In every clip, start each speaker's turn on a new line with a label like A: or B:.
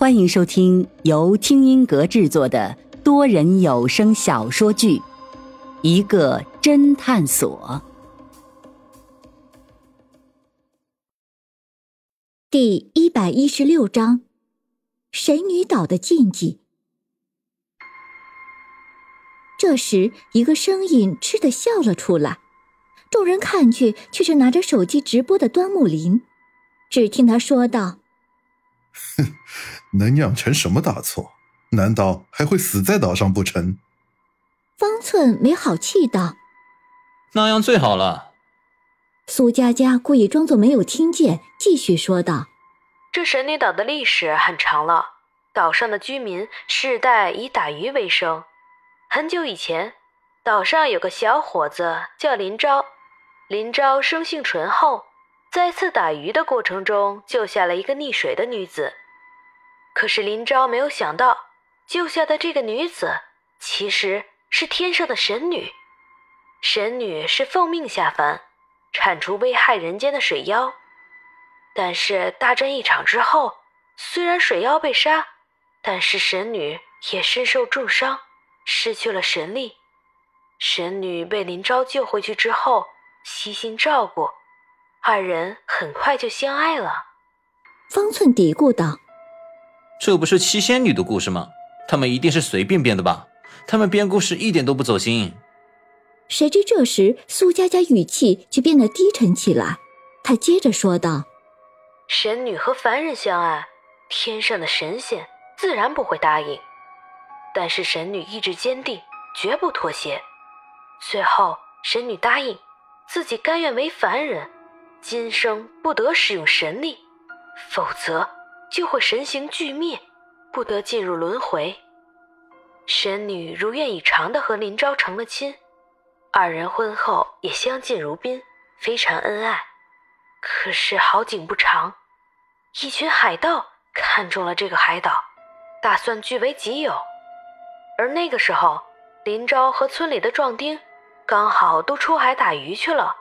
A: 欢迎收听由听音阁制作的多人有声小说剧《一个侦探所》
B: 第一百一十六章：神女岛的禁忌。这时，一个声音嗤的笑了出来，众人看去，却是拿着手机直播的端木林。只听他说道。
C: 哼，能酿成什么大错？难道还会死在岛上不成？
B: 方寸没好气道：“
D: 那样最好了。”
B: 苏佳佳故意装作没有听见，继续说道：“
E: 这神女岛的历史很长了，岛上的居民世代以打鱼为生。很久以前，岛上有个小伙子叫林昭，林昭生性醇厚。”在次打鱼的过程中，救下了一个溺水的女子。可是林昭没有想到，救下的这个女子其实是天上的神女。神女是奉命下凡，铲除危害人间的水妖。但是大战一场之后，虽然水妖被杀，但是神女也身受重伤，失去了神力。神女被林昭救回去之后，悉心照顾。二人很快就相爱了。
B: 方寸嘀咕道：“
D: 这不是七仙女的故事吗？他们一定是随便编的吧？他们编故事一点都不走心。”
B: 谁知这时苏佳佳语气却变得低沉起来，她接着说道：“
E: 神女和凡人相爱，天上的神仙自然不会答应。但是神女意志坚定，绝不妥协。最后，神女答应自己甘愿为凡人。”今生不得使用神力，否则就会神形俱灭，不得进入轮回。神女如愿以偿的和林昭成了亲，二人婚后也相敬如宾，非常恩爱。可是好景不长，一群海盗看中了这个海岛，打算据为己有。而那个时候，林昭和村里的壮丁刚好都出海打鱼去了。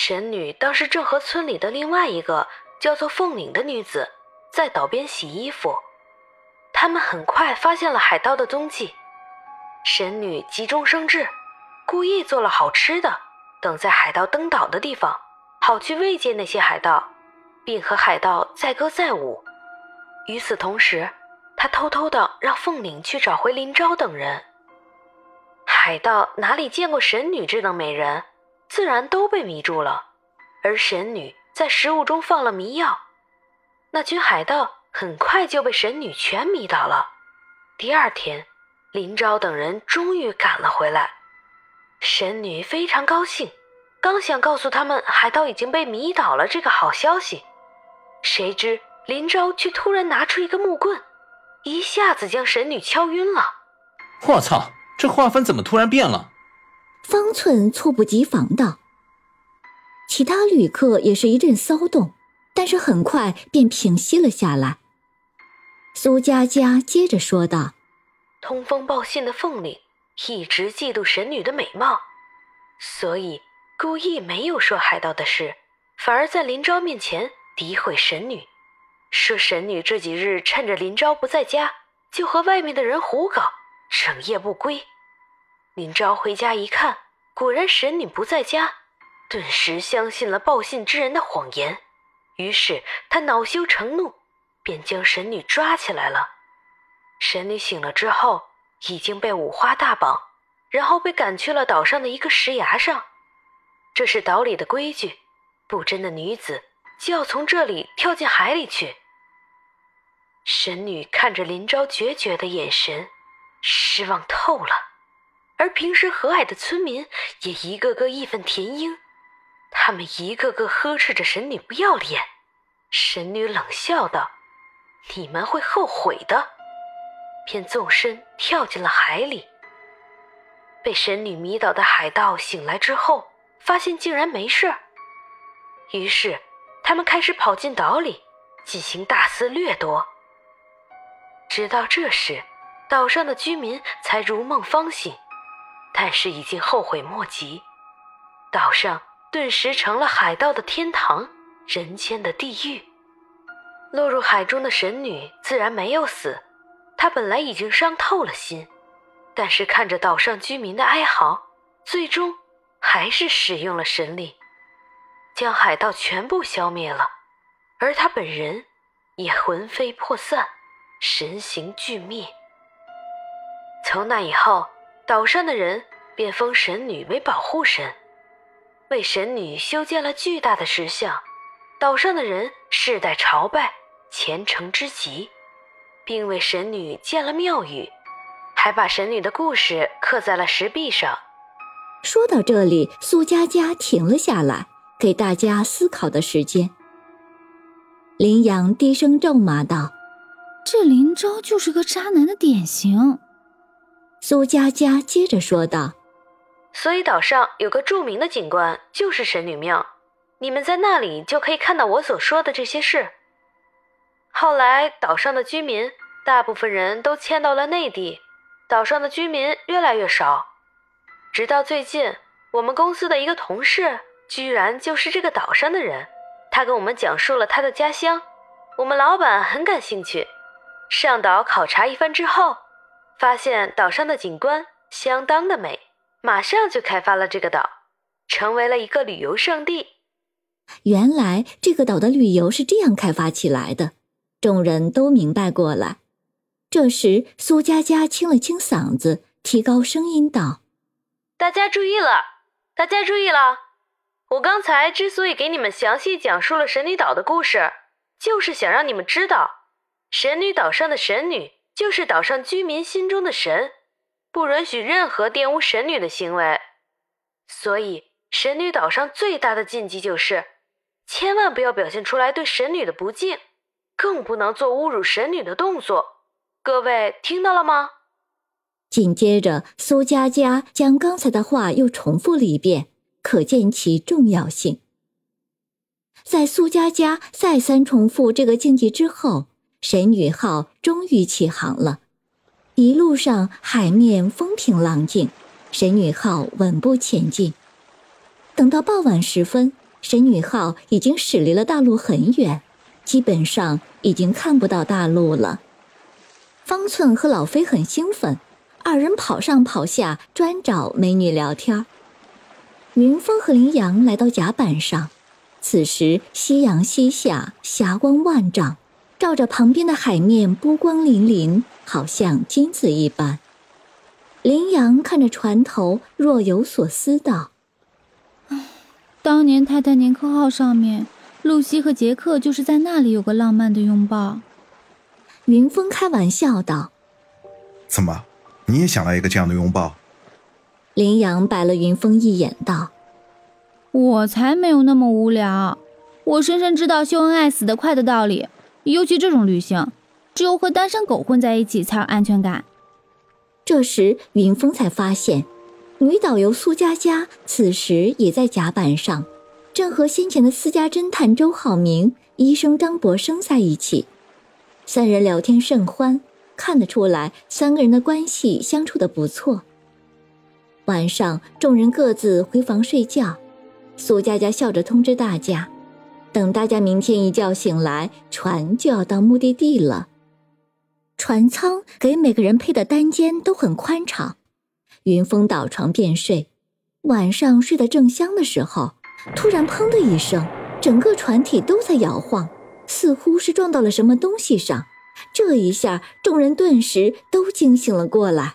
E: 神女当时正和村里的另外一个叫做凤岭的女子在岛边洗衣服，他们很快发现了海盗的踪迹。神女急中生智，故意做了好吃的，等在海盗登岛的地方，好去慰藉那些海盗，并和海盗载歌载舞。与此同时，她偷偷的让凤岭去找回林昭等人。海盗哪里见过神女这等美人？自然都被迷住了，而神女在食物中放了迷药，那群海盗很快就被神女全迷倒了。第二天，林昭等人终于赶了回来，神女非常高兴，刚想告诉他们海盗已经被迷倒了这个好消息，谁知林昭却突然拿出一个木棍，一下子将神女敲晕了。
D: 我操，这画风怎么突然变了？
B: 方寸猝不及防道：“其他旅客也是一阵骚动，但是很快便平息了下来。”苏佳佳接着说道：“
E: 通风报信的凤岭一直嫉妒神女的美貌，所以故意没有说海盗的事，反而在林昭面前诋毁神女，说神女这几日趁着林昭不在家，就和外面的人胡搞，整夜不归。”林昭回家一看，果然神女不在家，顿时相信了报信之人的谎言。于是他恼羞成怒，便将神女抓起来了。神女醒了之后，已经被五花大绑，然后被赶去了岛上的一个石崖上。这是岛里的规矩，不贞的女子就要从这里跳进海里去。神女看着林昭决绝的眼神，失望透了。而平时和蔼的村民也一个个义愤填膺，他们一个个呵斥着神女不要脸。神女冷笑道：“你们会后悔的。”便纵身跳进了海里。被神女迷倒的海盗醒来之后，发现竟然没事，于是他们开始跑进岛里进行大肆掠夺。直到这时，岛上的居民才如梦方醒。但是已经后悔莫及，岛上顿时成了海盗的天堂，人间的地狱。落入海中的神女自然没有死，她本来已经伤透了心，但是看着岛上居民的哀嚎，最终还是使用了神力，将海盗全部消灭了，而她本人也魂飞魄散，神形俱灭。从那以后，岛上的人便封神女为保护神，为神女修建了巨大的石像，岛上的人世代朝拜。虔诚之极，并为神女建了庙宇，还把神女的故事刻在了石壁上。
B: 说到这里，苏佳佳停了下来，给大家思考的时间。林阳低声咒骂道：“
F: 这林昭就是个渣男的典型。”
B: 苏佳佳接着说道：“
E: 所以岛上有个著名的景观，就是神女庙，你们在那里就可以看到我所说的这些事。”后来，岛上的居民大部分人都迁到了内地，岛上的居民越来越少。直到最近，我们公司的一个同事居然就是这个岛上的人，他跟我们讲述了他的家乡。我们老板很感兴趣，上岛考察一番之后，发现岛上的景观相当的美，马上就开发了这个岛，成为了一个旅游胜地。
B: 原来，这个岛的旅游是这样开发起来的。众人都明白过来。这时，苏佳佳清了清嗓子，提高声音道：“
E: 大家注意了，大家注意了！我刚才之所以给你们详细讲述了神女岛的故事，就是想让你们知道，神女岛上的神女就是岛上居民心中的神，不允许任何玷污神女的行为。所以，神女岛上最大的禁忌就是，千万不要表现出来对神女的不敬。”更不能做侮辱神女的动作，各位听到了吗？
B: 紧接着，苏佳佳将刚才的话又重复了一遍，可见其重要性。在苏佳佳再三重复这个禁忌之后，神女号终于起航了。一路上海面风平浪静，神女号稳步前进。等到傍晚时分，神女号已经驶离了大陆很远。基本上已经看不到大陆了。方寸和老飞很兴奋，二人跑上跑下，专找美女聊天。云峰和林阳来到甲板上，此时夕阳西下，霞光万丈，照着旁边的海面，波光粼粼，好像金子一般。林阳看着船头，若有所思道：“
F: 当年泰坦尼克号上面。”露西和杰克就是在那里有个浪漫的拥抱。
B: 云峰开玩笑道：“
C: 怎么，你也想来一个这样的拥抱？”
B: 林阳白了云峰一眼道：“
F: 我才没有那么无聊，我深深知道秀恩爱死得快的道理。尤其这种旅行，只有和单身狗混在一起才有安全感。”
B: 这时，云峰才发现，女导游苏佳佳此时也在甲板上。正和先前的私家侦探周浩明、医生张博生在一起，三人聊天甚欢，看得出来三个人的关系相处的不错。晚上，众人各自回房睡觉，苏佳佳笑着通知大家，等大家明天一觉醒来，船就要到目的地了。船舱给每个人配的单间都很宽敞，云峰倒床便睡，晚上睡得正香的时候。突然，砰的一声，整个船体都在摇晃，似乎是撞到了什么东西上。这一下，众人顿时都惊醒了过来。